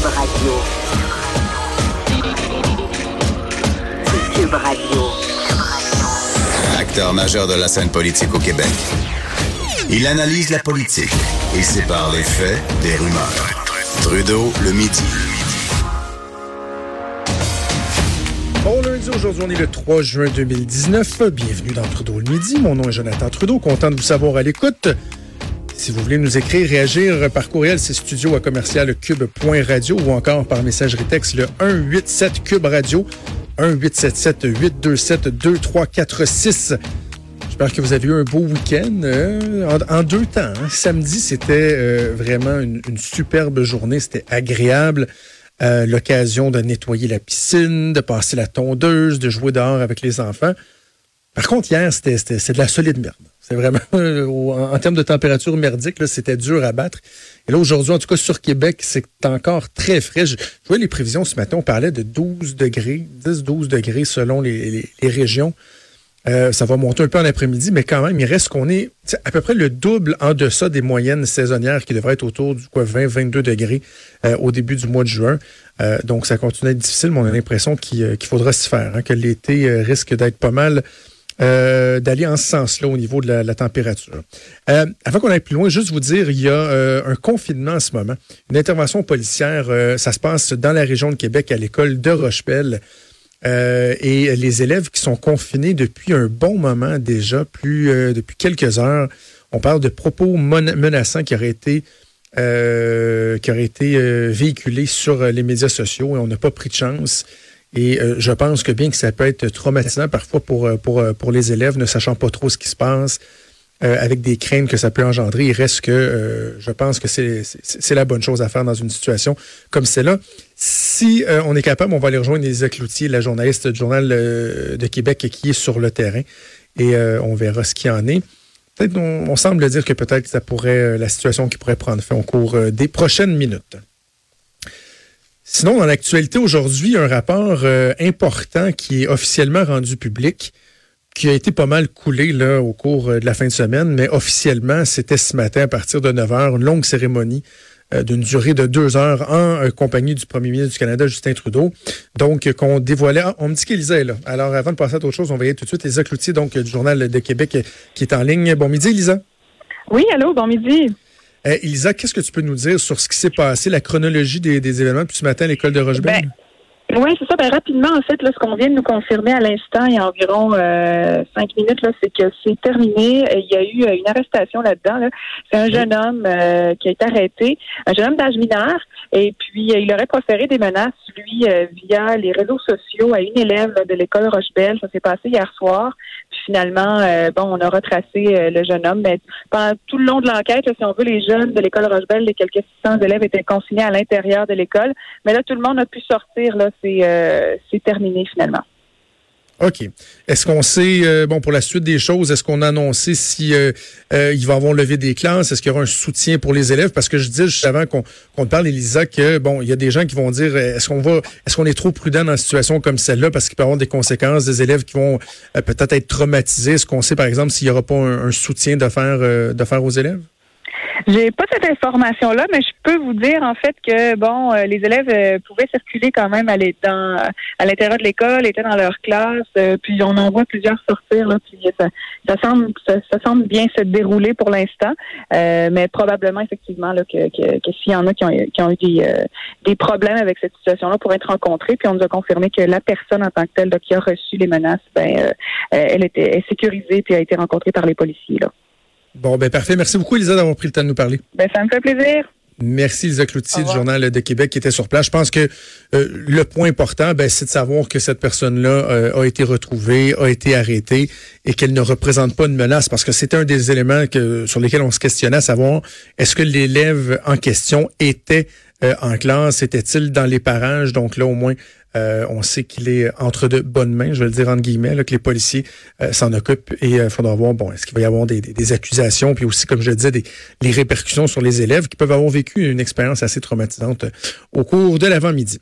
Cube Radio. Cube Radio. Acteur majeur de la scène politique au Québec. Il analyse la politique et sépare les faits des rumeurs. Trudeau le midi. Bon lundi, aujourd'hui on est le 3 juin 2019. Bienvenue dans Trudeau le midi. Mon nom est Jonathan Trudeau, content de vous savoir à l'écoute. Si vous voulez nous écrire, réagir par courriel, c'est studio à commercial cube.radio ou encore par messagerie texte le 187 cube radio 1877 827 2346. J'espère que vous avez eu un beau week-end euh, en, deux temps. Hein. Samedi, c'était euh, vraiment une, superbe journée. C'était agréable. Euh, L'occasion de nettoyer la piscine, de passer la tondeuse, de jouer dehors avec les enfants. Par contre, hier, c'était de la solide merde. C'est vraiment, en, termes de température merdique, c'était dur à battre. Et là, aujourd'hui, en tout cas, sur Québec, c'est encore très frais. Je, vois les prévisions ce matin, on parlait de 12 degrés, 10-12 degrés selon les, régions. Euh, ça va monter un peu en après-midi, mais quand même, il reste qu'on est à peu près le double en deçà des moyennes saisonnières qui devraient être autour du quoi 20-22 degrés euh, au début du mois de juin. Euh, donc, ça continue à être difficile, mais on a l'impression qu'il faudra s'y faire, hein, que l'été risque d'être pas mal euh, d'aller en ce sens-là au niveau de la, température. Euh, avant qu'on aille plus loin, juste vous dire, il y a euh, un confinement en ce moment, une intervention policière. ça se passe dans la région de Québec à l'école de Rochepelle. et les élèves qui sont confinés depuis un bon moment déjà, plus depuis quelques heures, on parle de propos menaçants qui auraient été qui auraient été véhiculés sur les médias sociaux et on n'a pas pris de chance. Et euh, je pense que bien que ça peut être traumatisant parfois pour, euh, pour, euh, pour les élèves, ne sachant pas trop ce qui se passe, avec des craintes que ça peut engendrer, il reste que je pense que c'est la bonne chose à faire dans une situation comme celle-là. Si on est capable, on va aller rejoindre Lisa Cloutier, la journaliste du Journal de Québec qui est sur le terrain, et on verra ce qu'il en est. Peut-être on, on, semble dire que peut-être ça pourrait la situation qui pourrait prendre fin au cours des prochaines minutes. Sinon, dans l'actualité aujourd'hui, un rapport euh, important qui est officiellement rendu public, qui a été pas mal coulé là, au cours euh, de la fin de semaine, mais officiellement, c'était ce matin à partir de 9 heures, une longue cérémonie euh, d'une durée de deux heures en compagnie du premier ministre du Canada, Justin Trudeau. Donc, qu'on dévoilait. Ah, on me dit qu'Élisa est là. Alors, avant de passer à autre chose, on va y aller tout de suite les Cloutier, donc du Journal de Québec, qui est en ligne. Bon midi, Elisa. Oui, allô, bon midi. Euh, Elisa, qu'est-ce que tu peux nous dire sur ce qui s'est passé, la chronologie des, événements depuis ce matin à l'école de Rochebelle? Ben, oui, c'est ça. Ben, rapidement, en fait, là, ce qu'on vient de nous confirmer à l'instant, il y a environ euh, cinq minutes, là, c'est que c'est terminé. Il y a eu euh, une arrestation là-dedans. C'est un jeune homme qui a été arrêté, un jeune homme d'âge mineur, et puis il aurait proféré des menaces, lui, via les réseaux sociaux à une élève de l'école Rochebelle. Ça s'est passé hier soir finalement, euh, bon, on a retracé euh, le jeune homme. Mais pendant tout le long de l'enquête, si on veut, les jeunes de l'école Rochebelle, les quelques 600 élèves étaient consignés à l'intérieur de l'école. Mais là, tout le monde a pu sortir. Là, c'est euh, terminé finalement. OK. Est-ce qu'on sait, euh, bon, pour la suite des choses, est-ce qu'on a annoncé si euh, euh, avoir levé des classes? Est-ce qu'il y aura un soutien pour les élèves? Parce que je disais juste avant qu'on te parle, Elisa, que bon, il y a des gens qui vont dire est-ce qu'on va est-ce qu'on est trop prudent dans une situation comme celle-là? Parce qu'il peut y avoir des conséquences, des élèves qui vont peut-être être traumatisés. Est-ce qu'on sait, par exemple, s'il n'y aura pas un, soutien de faire de faire aux élèves? J'ai pas cette information-là, mais je peux vous dire en fait que bon, euh, les élèves euh, pouvaient circuler quand même à l'intérieur de l'école, étaient dans leur classe, euh, puis on en voit plusieurs sortir là, puis ça, ça semble ça, semble bien se dérouler pour l'instant, mais probablement effectivement là que, que, que s'il y en a qui ont, qui ont eu des, des problèmes avec cette situation-là pour être rencontrés, puis on nous a confirmé que la personne en tant que telle qui a reçu les menaces, ben elle était sécurisée puis a été rencontrée par les policiers là. Bon, ben parfait. Merci beaucoup, Elisa, d'avoir pris le temps de nous parler. Ben, ça me fait plaisir. Merci, Lisa Cloutier du Journal de Québec qui était sur place. Je pense que euh, le point important, ben, c'est de savoir que cette personne-là euh, a été retrouvée, a été arrêtée et qu'elle ne représente pas une menace parce que c'était un des éléments que, sur lesquels on se questionnait à savoir est-ce que l'élève en question était euh, en classe, était-il dans les parages? Donc là, au moins, euh, on sait qu'il est entre de bonnes mains, je vais le dire entre guillemets, là, que les policiers euh, s'en occupent et il faudra voir, bon, est-ce qu'il va y avoir des, des, accusations, puis aussi, comme je le disais, des, les répercussions sur les élèves qui peuvent avoir vécu une expérience assez traumatisante au cours de l'avant-midi.